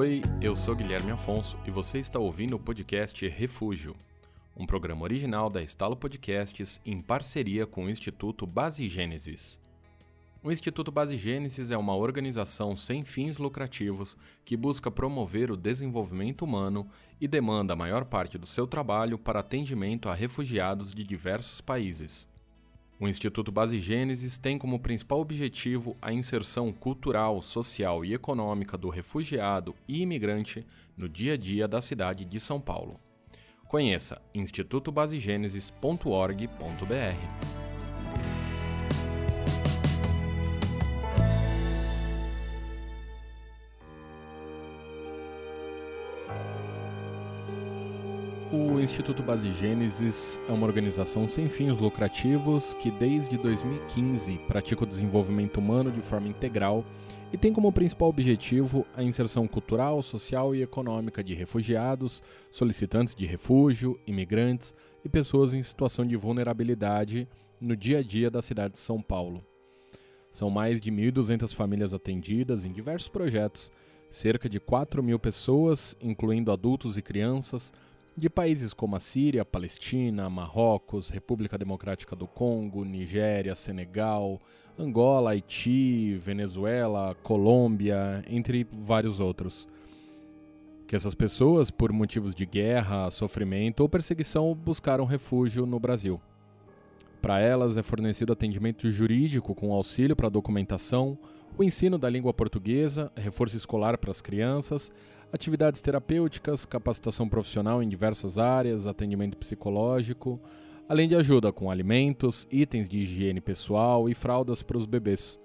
Oi, eu sou Guilherme Afonso e você está ouvindo o podcast Refúgio, um programa original da Estalo Podcasts em parceria com o Instituto Base Gênesis. O Instituto Base Gênesis é uma organização sem fins lucrativos que busca promover o desenvolvimento humano e demanda a maior parte do seu trabalho para atendimento a refugiados de diversos países. O Instituto Base Gênesis tem como principal objetivo a inserção cultural, social e econômica do refugiado e imigrante no dia a dia da cidade de São Paulo. Conheça institutobasegenesis.org.br. O Instituto Base Gênesis é uma organização sem fins lucrativos que desde 2015 pratica o desenvolvimento humano de forma integral e tem como principal objetivo a inserção cultural, social e econômica de refugiados, solicitantes de refúgio, imigrantes e pessoas em situação de vulnerabilidade no dia a dia da cidade de São Paulo. São mais de 1.200 famílias atendidas em diversos projetos, cerca de 4 mil pessoas, incluindo adultos e crianças, de países como a Síria, Palestina, Marrocos, República Democrática do Congo, Nigéria, Senegal, Angola, Haiti, Venezuela, Colômbia, entre vários outros. Que essas pessoas, por motivos de guerra, sofrimento ou perseguição, buscaram refúgio no Brasil. Para elas é fornecido atendimento jurídico com auxílio para documentação, o ensino da língua portuguesa, reforço escolar para as crianças, atividades terapêuticas, capacitação profissional em diversas áreas, atendimento psicológico, além de ajuda com alimentos, itens de higiene pessoal e fraldas para os bebês.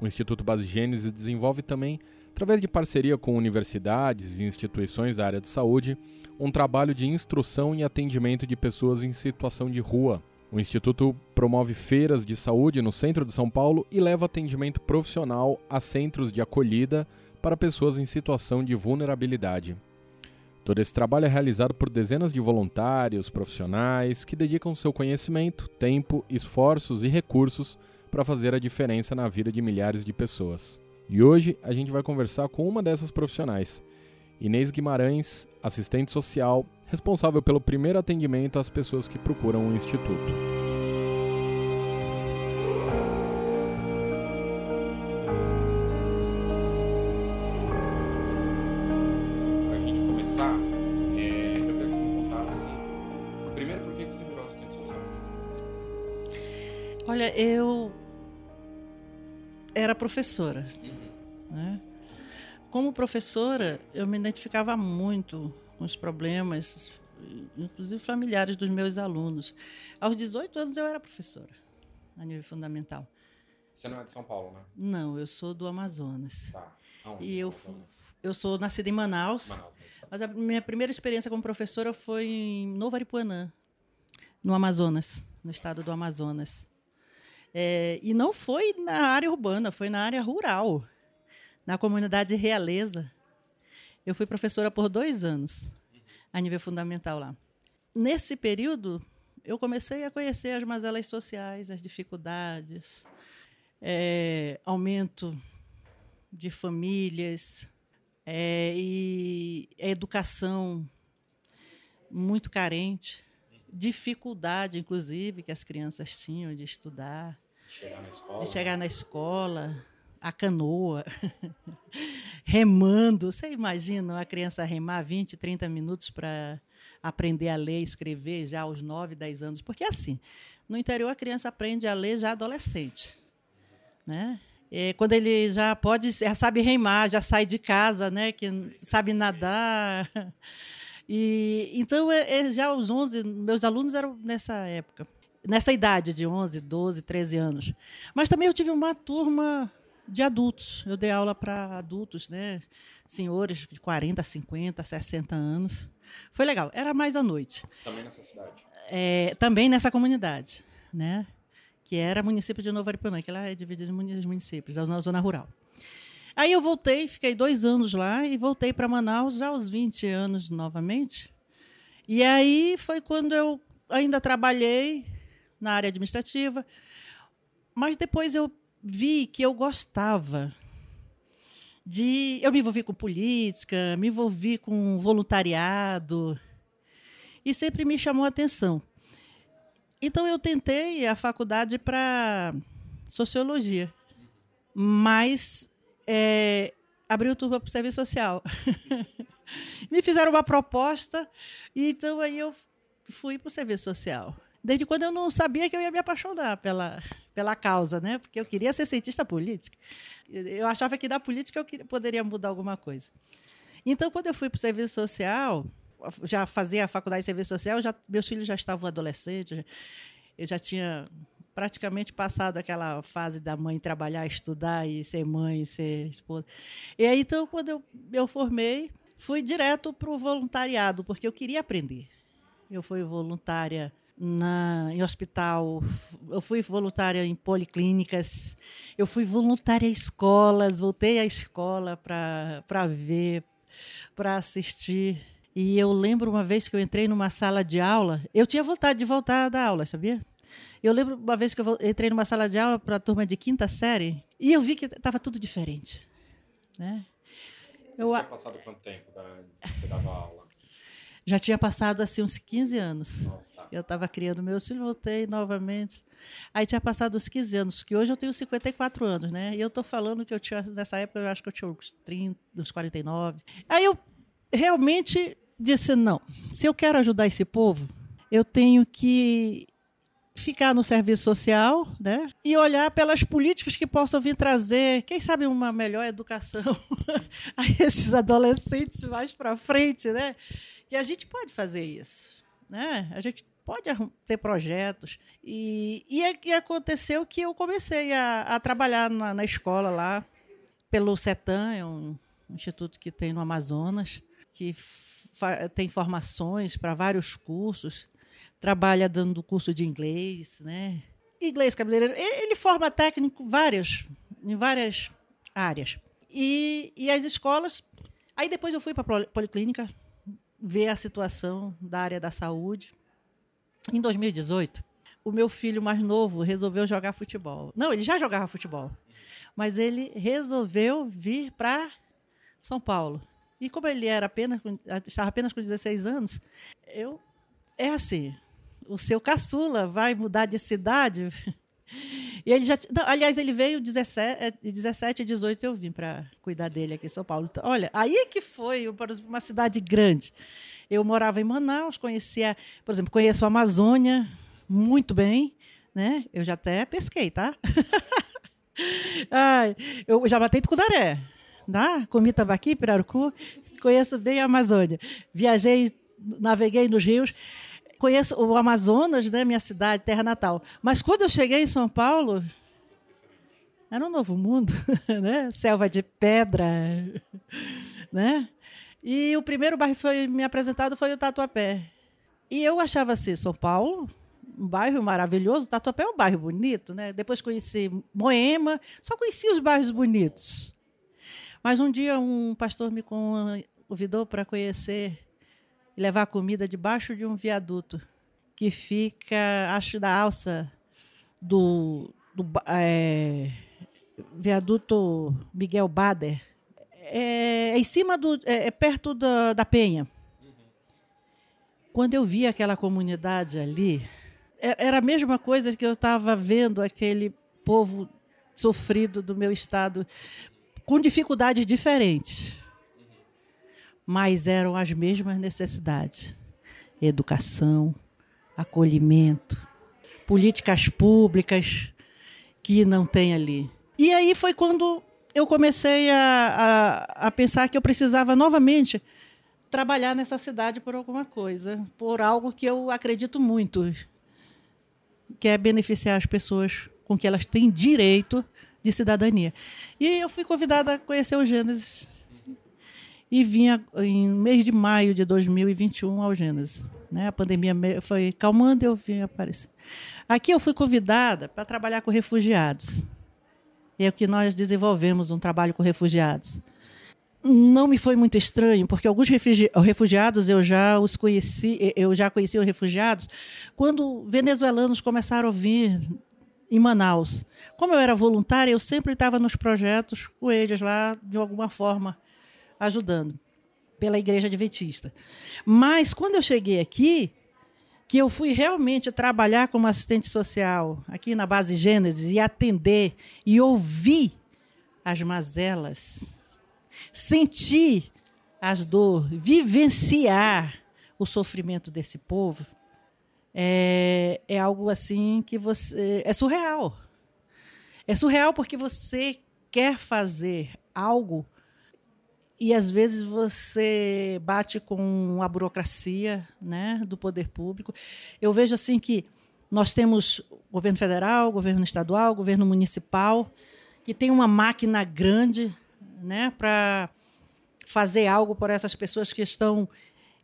O Instituto Base Gênesis desenvolve também, através de parceria com universidades e instituições da área de saúde, um trabalho de instrução e atendimento de pessoas em situação de rua. O Instituto promove feiras de saúde no centro de São Paulo e leva atendimento profissional a centros de acolhida para pessoas em situação de vulnerabilidade. Todo esse trabalho é realizado por dezenas de voluntários, profissionais que dedicam seu conhecimento, tempo, esforços e recursos para fazer a diferença na vida de milhares de pessoas. E hoje a gente vai conversar com uma dessas profissionais, Inês Guimarães, assistente social, responsável pelo primeiro atendimento às pessoas que procuram o instituto. Olha, eu era professora. Né? Como professora, eu me identificava muito com os problemas, inclusive familiares dos meus alunos. Aos 18 anos eu era professora, a nível fundamental. Você não é de São Paulo, né? Não, eu sou do Amazonas. Tá. E eu, eu sou nascida em Manaus, Manaus, mas a minha primeira experiência como professora foi em Novo Aripuanã, no Amazonas, no estado do Amazonas. É, e não foi na área urbana, foi na área rural, na comunidade realeza. Eu fui professora por dois anos, a nível fundamental lá. Nesse período, eu comecei a conhecer as mazelas sociais, as dificuldades, é, aumento de famílias é, e educação muito carente, dificuldade, inclusive, que as crianças tinham de estudar. Chegar na escola. De chegar na escola, a canoa, remando. Você imagina uma criança remar 20, 30 minutos para aprender a ler e escrever já aos 9, 10 anos? Porque, assim, no interior a criança aprende a ler já adolescente. Né? E quando ele já pode, já sabe remar, já sai de casa, né? que sabe nadar. E, então, é, é, já aos 11, meus alunos eram nessa época nessa idade de 11, 12, 13 anos. Mas também eu tive uma turma de adultos. Eu dei aula para adultos, né? senhores de 40, 50, 60 anos. Foi legal. Era mais à noite. Também nessa cidade? É, também nessa comunidade, né? que era município de Novo Aripuanã, que lá é dividido em municípios, na zona rural. Aí eu voltei, fiquei dois anos lá e voltei para Manaus já aos 20 anos novamente. E aí foi quando eu ainda trabalhei na área administrativa. Mas depois eu vi que eu gostava de eu me envolvi com política, me envolvi com voluntariado e sempre me chamou a atenção. Então eu tentei a faculdade para sociologia, mas é, abriu turma para o serviço social. me fizeram uma proposta e então aí eu fui para o serviço social. Desde quando eu não sabia que eu ia me apaixonar pela, pela causa, né? Porque eu queria ser cientista política. Eu achava que da política eu queria, poderia mudar alguma coisa. Então, quando eu fui para o serviço social, já fazia a faculdade de serviço social, já, meus filhos já estavam adolescentes, eu já tinha praticamente passado aquela fase da mãe trabalhar, estudar e ser mãe, ser esposa. E aí, então, quando eu, eu formei, fui direto para o voluntariado, porque eu queria aprender. Eu fui voluntária na, em hospital, eu fui voluntária em policlínicas, eu fui voluntária em escolas, voltei à escola para ver, para assistir. E eu lembro uma vez que eu entrei numa sala de aula, eu tinha vontade de voltar da aula, sabia? Eu lembro uma vez que eu entrei numa sala de aula para a turma de quinta série e eu vi que estava tudo diferente. Né? Eu, Você tinha passado quanto tempo da, você dava aula? Já tinha passado assim uns 15 anos. Nossa. Eu estava criando meus filhos, voltei novamente. Aí tinha passado os 15 anos, que hoje eu tenho 54 anos, né? E eu estou falando que eu tinha, nessa época, eu acho que eu tinha uns 30, uns 49. Aí eu realmente disse: não, se eu quero ajudar esse povo, eu tenho que ficar no serviço social, né? E olhar pelas políticas que possam vir trazer, quem sabe uma melhor educação a esses adolescentes mais para frente, né? E a gente pode fazer isso, né? A gente pode ter projetos. E, e, é e aconteceu que eu comecei a, a trabalhar na, na, escola lá, pelo CETAM, é um instituto que tem no Amazonas, que tem formações para vários cursos, trabalha dando curso de inglês, né? Inglês cabeleireiro, ele, ele forma técnico várias, em várias áreas. E, e as escolas. Aí depois eu fui para a policlínica ver a situação da área da saúde em 2018, o meu filho mais novo resolveu jogar futebol. Não, ele já jogava futebol, mas ele resolveu vir para São Paulo. E como ele era apenas, estava apenas com 16 anos, eu é assim, o seu caçula vai mudar de cidade. E ele já, não, aliás, ele veio 17, 17 e 18 eu vim para cuidar dele aqui em São Paulo. Então, olha, aí que foi para uma cidade grande. Eu morava em Manaus, conhecia, por exemplo, conheço a Amazônia muito bem, né? Eu já até pesquei, tá? Ai, eu já batei tucunaré, tá? Comi tambaqui, pirarucu, conheço bem a Amazônia. Viajei, naveguei nos rios, conheço o Amazonas, né, minha cidade, terra natal. Mas quando eu cheguei em São Paulo, era um novo mundo, né? Selva de pedra, né? E o primeiro bairro que foi me apresentado foi o Tatuapé. E eu achava assim, São Paulo, um bairro maravilhoso, Tatuapé é um bairro bonito, né? Depois conheci Moema, só conheci os bairros bonitos. Mas um dia um pastor me convidou para conhecer e levar comida debaixo de um viaduto que fica, acho, da alça do, do é, viaduto Miguel Bader é, é, em cima do. É, é perto da, da Penha. Quando eu vi aquela comunidade ali, é, era a mesma coisa que eu estava vendo aquele povo sofrido do meu estado, com dificuldades diferentes. Mas eram as mesmas necessidades: educação, acolhimento, políticas públicas que não tem ali. E aí foi quando eu comecei a, a, a pensar que eu precisava novamente trabalhar nessa cidade por alguma coisa, por algo que eu acredito muito, que é beneficiar as pessoas com que elas têm direito de cidadania. E eu fui convidada a conhecer o Gênesis e vinha em mês de maio de 2021 ao Gênesis. Né? A pandemia foi calmando e eu vim aparecer. Aqui eu fui convidada para trabalhar com refugiados é que nós desenvolvemos um trabalho com refugiados. Não me foi muito estranho, porque alguns refugiados eu já os conheci, eu já conheci os refugiados quando venezuelanos começaram a vir em Manaus. Como eu era voluntária, eu sempre estava nos projetos com eles lá, de alguma forma, ajudando, pela Igreja Adventista. Mas, quando eu cheguei aqui, que eu fui realmente trabalhar como assistente social aqui na base Gênesis e atender e ouvir as mazelas, sentir as dores, vivenciar o sofrimento desse povo, é, é algo assim que você. É surreal. É surreal porque você quer fazer algo e às vezes você bate com a burocracia né, do poder público. Eu vejo assim que nós temos governo federal, governo estadual, governo municipal, que tem uma máquina grande né, para fazer algo por essas pessoas que estão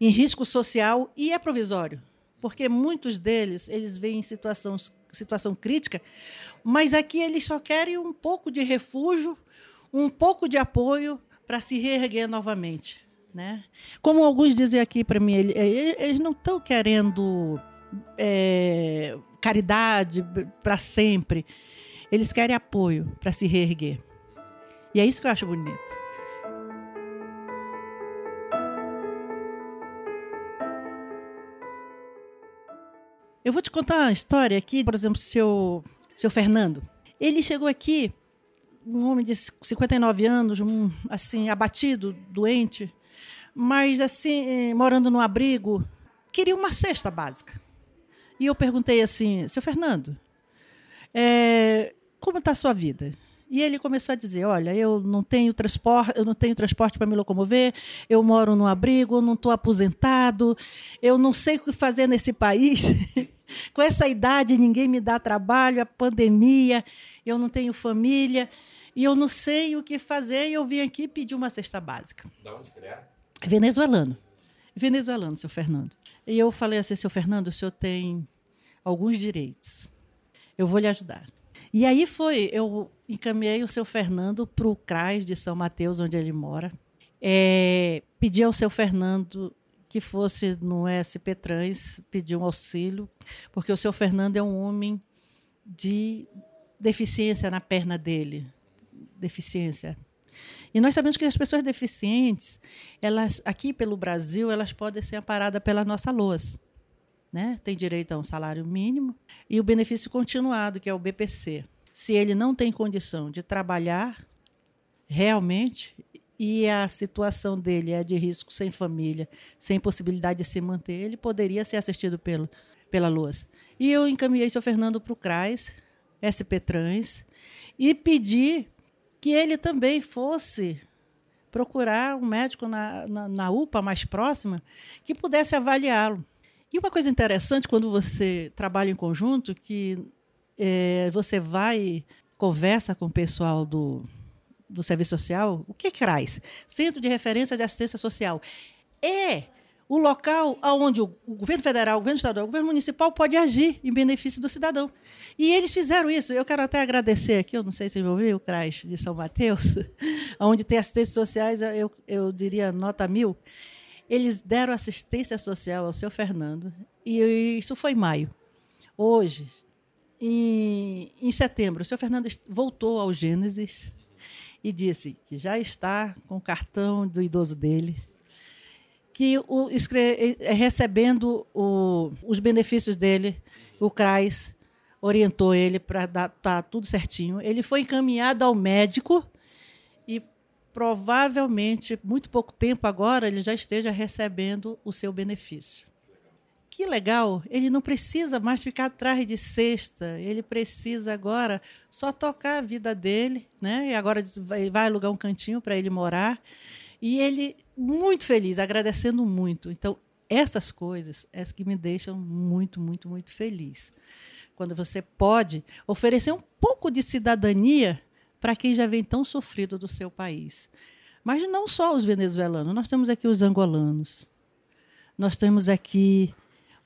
em risco social e é provisório porque muitos deles eles vêm em situação, situação crítica, mas aqui eles só querem um pouco de refúgio, um pouco de apoio para se reerguer novamente. Né? Como alguns dizem aqui para mim, eles não estão querendo é, caridade para sempre, eles querem apoio para se reerguer. E é isso que eu acho bonito. Eu vou te contar uma história aqui, por exemplo, seu, seu Fernando. Ele chegou aqui, um homem de 59 anos, um, assim, abatido, doente, mas assim, morando num abrigo, queria uma cesta básica. E eu perguntei assim, seu Fernando, é, como está a sua vida? E ele começou a dizer: Olha, eu não tenho transporte, eu não tenho transporte para me locomover, eu moro num abrigo, não estou aposentado, eu não sei o que fazer nesse país. Com essa idade, ninguém me dá trabalho, a pandemia, eu não tenho família, e eu não sei o que fazer, e eu vim aqui pedir uma cesta básica. De onde que é? Venezuelano. Venezuelano, seu Fernando. E eu falei assim, seu Fernando, o senhor tem alguns direitos. Eu vou lhe ajudar. E aí foi, eu encaminhei o seu Fernando para o CRAS de São Mateus, onde ele mora. É, pedi ao seu Fernando que fosse no SP Trans pedir um auxílio, porque o seu Fernando é um homem de deficiência na perna dele, deficiência. E nós sabemos que as pessoas deficientes, elas aqui pelo Brasil, elas podem ser amparadas pela nossa LOAS. Né? Tem direito a um salário mínimo e o benefício continuado, que é o BPC. Se ele não tem condição de trabalhar realmente, e a situação dele é de risco sem família, sem possibilidade de se manter, ele poderia ser assistido pelo, pela Luz. E eu encaminhei seu Fernando para o CRAS, SP Trans, e pedi que ele também fosse procurar um médico na, na, na UPA mais próxima que pudesse avaliá-lo. E uma coisa interessante quando você trabalha em conjunto, que é, você vai conversa com o pessoal do, do Serviço Social, o que é CRAS? Centro de Referência de Assistência Social. É o local onde o governo federal, o governo estadual, o governo municipal pode agir em benefício do cidadão. E eles fizeram isso. Eu quero até agradecer aqui, eu não sei se vão ver, o CRAS de São Mateus, onde tem assistências sociais, eu, eu diria nota mil. Eles deram assistência social ao seu Fernando, e isso foi em maio. Hoje, em, em setembro, o seu Fernando voltou ao Gênesis, e disse que já está com o cartão do idoso dele, que o, é, recebendo o, os benefícios dele, o CRAS orientou ele para estar tá tudo certinho. Ele foi encaminhado ao médico e provavelmente, muito pouco tempo agora, ele já esteja recebendo o seu benefício que legal, ele não precisa mais ficar atrás de cesta, ele precisa agora só tocar a vida dele, né? E agora vai alugar um cantinho para ele morar. E ele muito feliz, agradecendo muito. Então, essas coisas é que me deixam muito, muito, muito feliz. Quando você pode oferecer um pouco de cidadania para quem já vem tão sofrido do seu país. Mas não só os venezuelanos, nós temos aqui os angolanos, nós temos aqui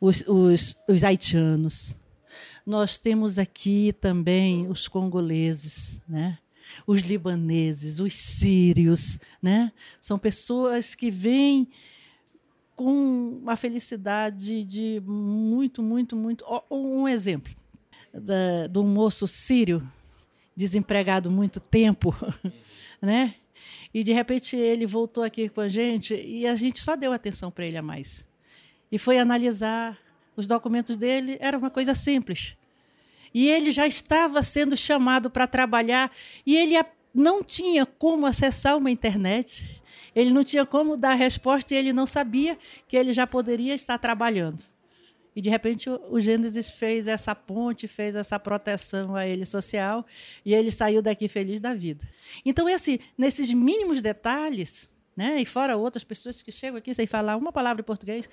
os, os, os haitianos. Nós temos aqui também os congoleses, né? Os libaneses, os sírios. Né? São pessoas que vêm com uma felicidade de muito, muito, muito. Um exemplo. de um moço sírio, desempregado muito tempo, né? E de repente ele voltou aqui com a gente e a gente só deu atenção para ele a mais. E foi analisar os documentos dele, era uma coisa simples. E ele já estava sendo chamado para trabalhar e ele não tinha como acessar uma internet. Ele não tinha como dar resposta e ele não sabia que ele já poderia estar trabalhando. E de repente o Gênesis fez essa ponte, fez essa proteção a ele social e ele saiu daqui feliz da vida. Então é assim, nesses mínimos detalhes, né? E fora outras pessoas que chegam aqui sem falar uma palavra em português,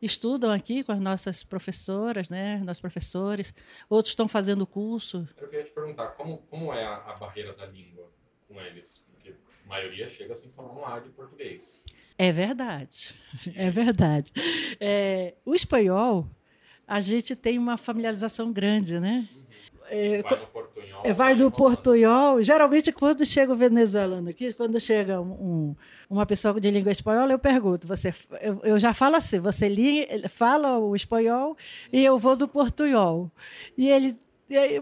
estudam aqui com as nossas professoras, né? Nossos professores, outros estão fazendo curso. Eu queria te perguntar, como, como é a, a barreira da língua com eles? Porque a maioria chega sem falar um A de português. É verdade, é verdade. É, o espanhol, a gente tem uma familiarização grande, né? É, vai no portunhol. É, vai no portunhol. Geralmente, quando chega o venezuelano aqui, quando chega um, uma pessoa de língua espanhola, eu pergunto: você, eu, eu já falo assim, você li, fala o espanhol e eu vou do portunhol. E ele,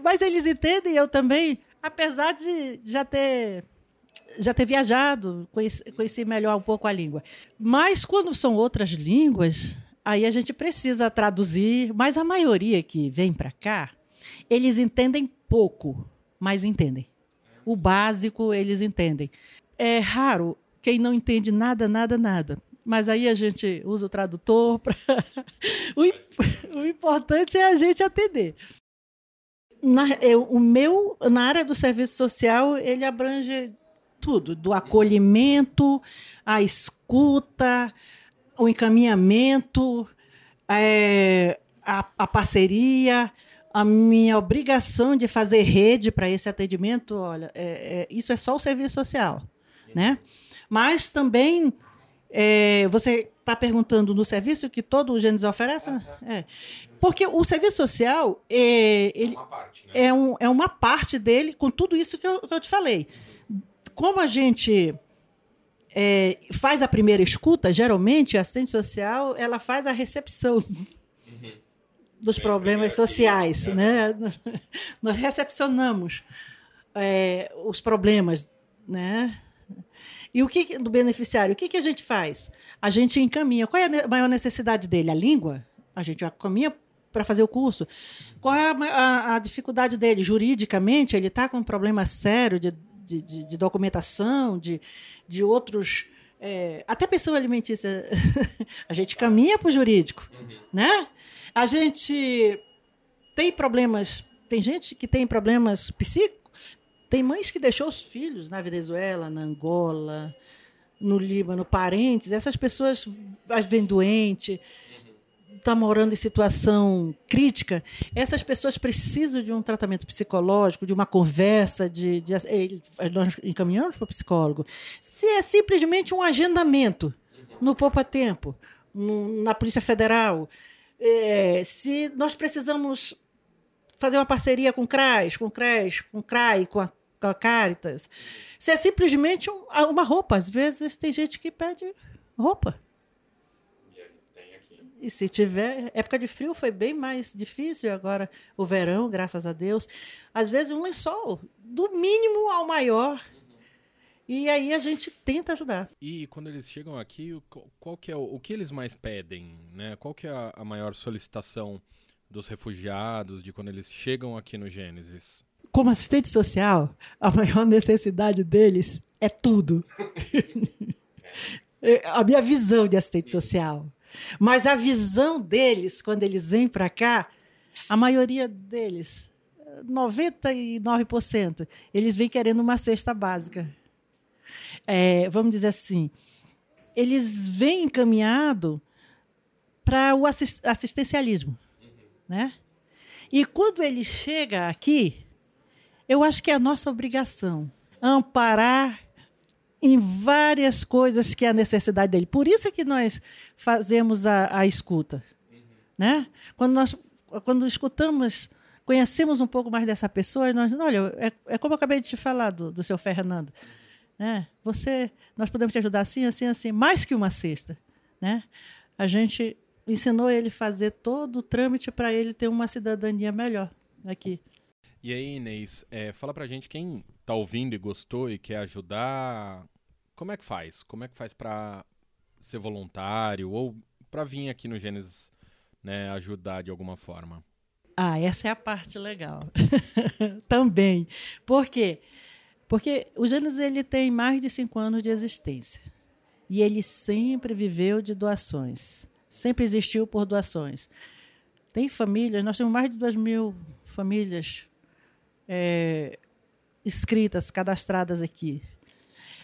mas eles entendem, eu também, apesar de já ter já ter viajado, conheci, conheci melhor um pouco a língua. Mas quando são outras línguas, aí a gente precisa traduzir. Mas a maioria que vem para cá eles entendem pouco, mas entendem. O básico eles entendem. É raro quem não entende nada, nada, nada. Mas aí a gente usa o tradutor. Pra... o, o importante é a gente atender. Na, eu, o meu, na área do serviço social, ele abrange tudo, do acolhimento, a escuta, o encaminhamento, é, a, a parceria, a minha obrigação de fazer rede para esse atendimento, olha, é, é, isso é só o serviço social, né? Mas também é, você está perguntando no serviço que todo o Gênesis oferece, é. porque o serviço social é, ele é, uma parte, né? é, um, é uma parte dele com tudo isso que eu, que eu te falei. Como a gente é, faz a primeira escuta, geralmente a assistente social ela faz a recepção dos problemas sociais. Né? Nós recepcionamos é, os problemas. Né? E o que do beneficiário? O que, que a gente faz? A gente encaminha. Qual é a maior necessidade dele? A língua? A gente encaminha para fazer o curso. Qual é a, a, a dificuldade dele? Juridicamente, ele está com um problema sério de, de, de, de documentação, de, de outros. É, até pessoa alimentícia, a gente caminha para o jurídico. Uhum. Né? A gente tem problemas, tem gente que tem problemas psíquicos, tem mães que deixou os filhos na Venezuela, na Angola, no Líbano, parentes, essas pessoas vêm doentes, está morando em situação crítica, essas pessoas precisam de um tratamento psicológico, de uma conversa, de, de nós encaminhamos para o psicólogo. Se é simplesmente um agendamento no Poupa Tempo, na Polícia Federal, é, se nós precisamos fazer uma parceria com o CRAS, com o CRES, com o CRAI, com a, com a Caritas, se é simplesmente um, uma roupa. Às vezes tem gente que pede roupa. E se tiver, época de frio foi bem mais difícil, agora o verão, graças a Deus. Às vezes um lençol, do mínimo ao maior. E aí a gente tenta ajudar. E quando eles chegam aqui, qual que é o, o que eles mais pedem, né? Qual que é a, a maior solicitação dos refugiados de quando eles chegam aqui no Gênesis? Como assistente social, a maior necessidade deles é tudo. É, a minha visão de assistente social. Mas a visão deles, quando eles vêm para cá, a maioria deles, 99%, eles vêm querendo uma cesta básica é, vamos dizer assim, eles vêm encaminhado para o assistencialismo, uhum. né? E quando ele chega aqui, eu acho que é a nossa obrigação amparar em várias coisas que é a necessidade dele. Por isso é que nós fazemos a, a escuta, uhum. né? Quando nós quando escutamos, conhecemos um pouco mais dessa pessoa, nós, olha, é, é como eu acabei de te falar do, do seu Fernando. Né? Você, nós podemos te ajudar assim, assim, assim, mais que uma cesta. Né? A gente ensinou ele a fazer todo o trâmite para ele ter uma cidadania melhor. aqui. E aí, Inês, é, fala pra gente quem tá ouvindo e gostou e quer ajudar, como é que faz? Como é que faz para ser voluntário ou para vir aqui no Gênesis né, ajudar de alguma forma? Ah, essa é a parte legal. Também. Por quê? Porque o Gênesis ele tem mais de cinco anos de existência. E ele sempre viveu de doações. Sempre existiu por doações. Tem famílias, nós temos mais de duas mil famílias é, inscritas, cadastradas aqui.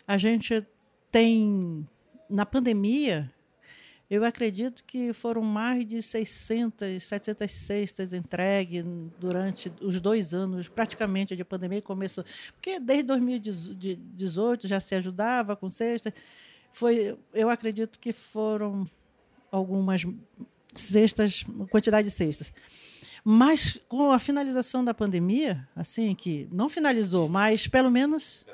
A gente tem, na pandemia, eu acredito que foram mais de 600, 700 cestas entregues durante os dois anos, praticamente, de pandemia. Começou, porque desde 2018 já se ajudava com cestas. Foi, eu acredito que foram algumas cestas, quantidade de cestas. Mas com a finalização da pandemia, assim que não finalizou, mas pelo menos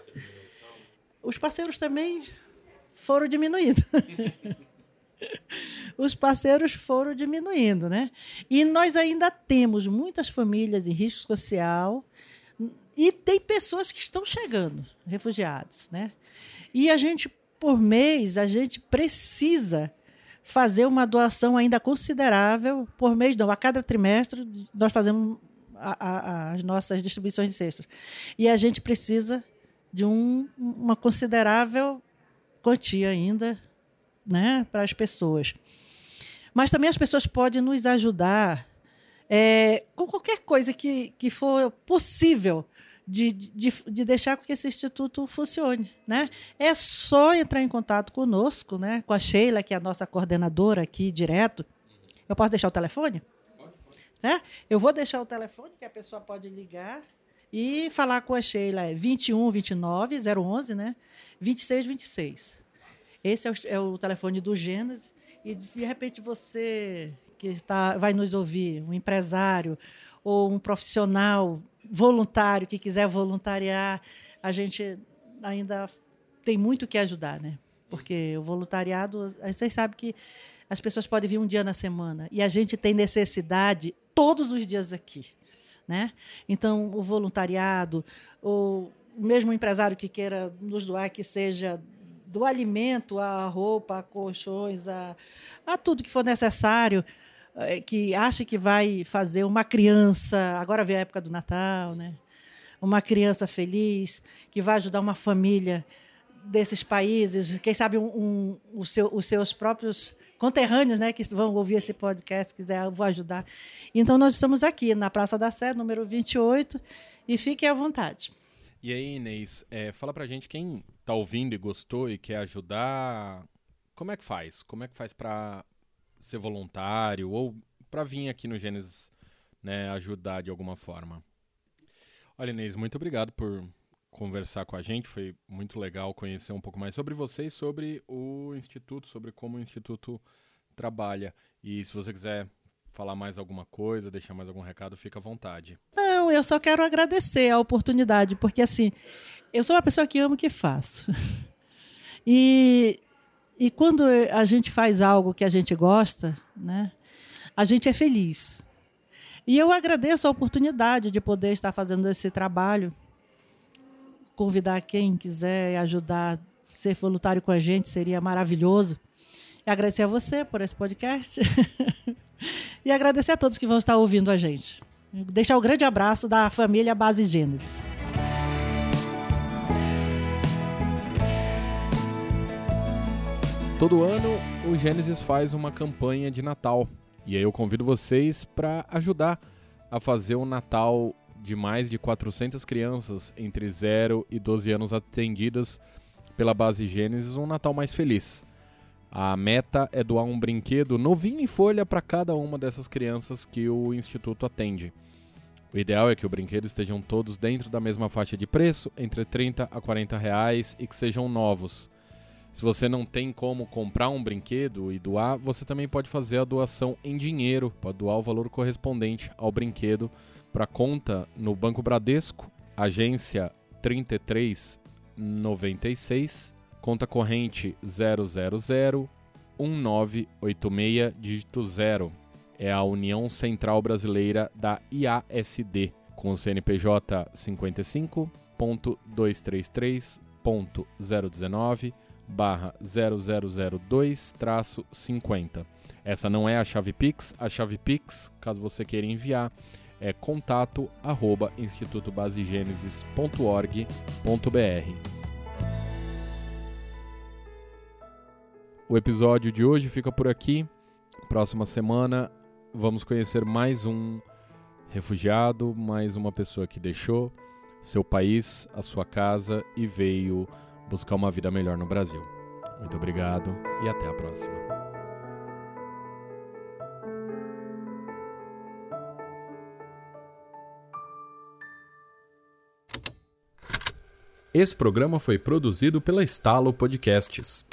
os parceiros também foram diminuindo. os parceiros foram diminuindo, né? E nós ainda temos muitas famílias em risco social e tem pessoas que estão chegando, refugiados, né? E a gente, por mês, a gente precisa fazer uma doação ainda considerável por mês, não, a cada trimestre nós fazemos a, a, as nossas distribuições de cestas. E a gente precisa de um, uma considerável quantia ainda né, para as pessoas. Mas também as pessoas podem nos ajudar é, com qualquer coisa que, que for possível de, de, de, deixar que esse instituto funcione. Né? É só entrar em contato conosco, né, com a Sheila, que é a nossa coordenadora aqui direto. Eu posso deixar o telefone? Pode, pode. Né? Eu vou deixar o telefone que a pessoa pode ligar e falar com a Sheila. É 21 29 011, né? 26 26. Esse é o, é o telefone do Gênesis. E de repente você que está, vai nos ouvir, um empresário ou um profissional voluntário que quiser voluntariar, a gente ainda tem muito que ajudar, né? Porque o voluntariado, vocês sabem que as pessoas podem vir um dia na semana e a gente tem necessidade todos os dias aqui, né? Então, o voluntariado, o mesmo empresário que queira nos doar, que seja do alimento, a roupa, a colchões, a, a tudo que for necessário, que acha que vai fazer uma criança, agora vem a época do Natal, né? Uma criança feliz, que vai ajudar uma família desses países, quem sabe um, um, o seu, os seus próprios conterrâneos, né, que vão ouvir esse podcast, quiser, eu vou ajudar. Então nós estamos aqui na Praça da Sé, número 28, e fiquem à vontade. E aí, Inês, é, fala pra gente quem tá ouvindo e gostou e quer ajudar, como é que faz? Como é que faz para ser voluntário ou para vir aqui no Gênesis né, ajudar de alguma forma? Olha, Inês, muito obrigado por conversar com a gente. Foi muito legal conhecer um pouco mais sobre você e sobre o Instituto, sobre como o Instituto trabalha. E se você quiser falar mais alguma coisa, deixar mais algum recado, fica à vontade. Não, eu só quero agradecer a oportunidade, porque assim, eu sou uma pessoa que amo o que faço. E, e quando a gente faz algo que a gente gosta, né, a gente é feliz. E eu agradeço a oportunidade de poder estar fazendo esse trabalho. Convidar quem quiser ajudar, ser voluntário com a gente, seria maravilhoso. E agradecer a você por esse podcast. e agradecer a todos que vão estar ouvindo a gente. Deixar o um grande abraço da família Base Gênesis. Todo ano o Gênesis faz uma campanha de Natal e aí eu convido vocês para ajudar a fazer um Natal de mais de 400 crianças entre 0 e 12 anos atendidas pela base Gênesis, um Natal mais feliz. A meta é doar um brinquedo novinho em folha para cada uma dessas crianças que o Instituto atende. O ideal é que o brinquedo estejam todos dentro da mesma faixa de preço, entre 30 a 40 reais, e que sejam novos. Se você não tem como comprar um brinquedo e doar, você também pode fazer a doação em dinheiro, pode doar o valor correspondente ao brinquedo para conta no Banco Bradesco, agência 3396 conta corrente 000 1986 dígito 0. é a União Central Brasileira da IASD, com o CNPJ 55.233.019 barra 0002-50. Essa não é a chave Pix. A chave Pix, caso você queira enviar, é contato arroba institutobasegenesis.org.br. O episódio de hoje fica por aqui. Próxima semana vamos conhecer mais um refugiado, mais uma pessoa que deixou seu país, a sua casa e veio buscar uma vida melhor no Brasil. Muito obrigado e até a próxima. Esse programa foi produzido pela Estalo Podcasts.